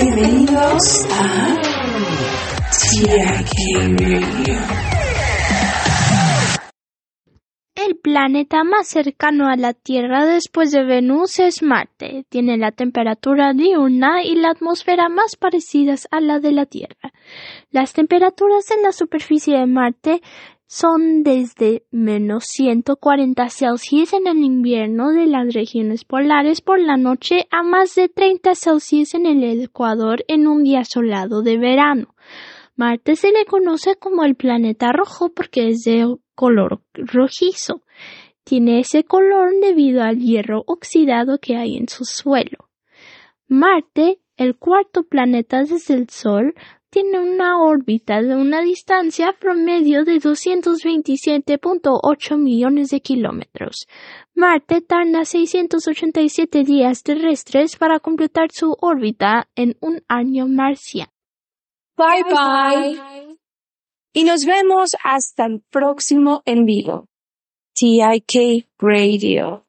Bienvenidos a. El planeta más cercano a la Tierra después de Venus es Marte. Tiene la temperatura diurna y la atmósfera más parecidas a la de la Tierra. Las temperaturas en la superficie de Marte son desde menos 140 Celsius en el invierno de las regiones polares por la noche a más de 30 Celsius en el Ecuador en un día solado de verano. Marte se le conoce como el planeta rojo porque es de color rojizo. Tiene ese color debido al hierro oxidado que hay en su suelo. Marte, el cuarto planeta desde el Sol, tiene una órbita de una distancia promedio de 227.8 millones de kilómetros. Marte tarda 687 días terrestres para completar su órbita en un año marciano. Bye bye. Y nos vemos hasta el próximo en vivo. TIK Radio.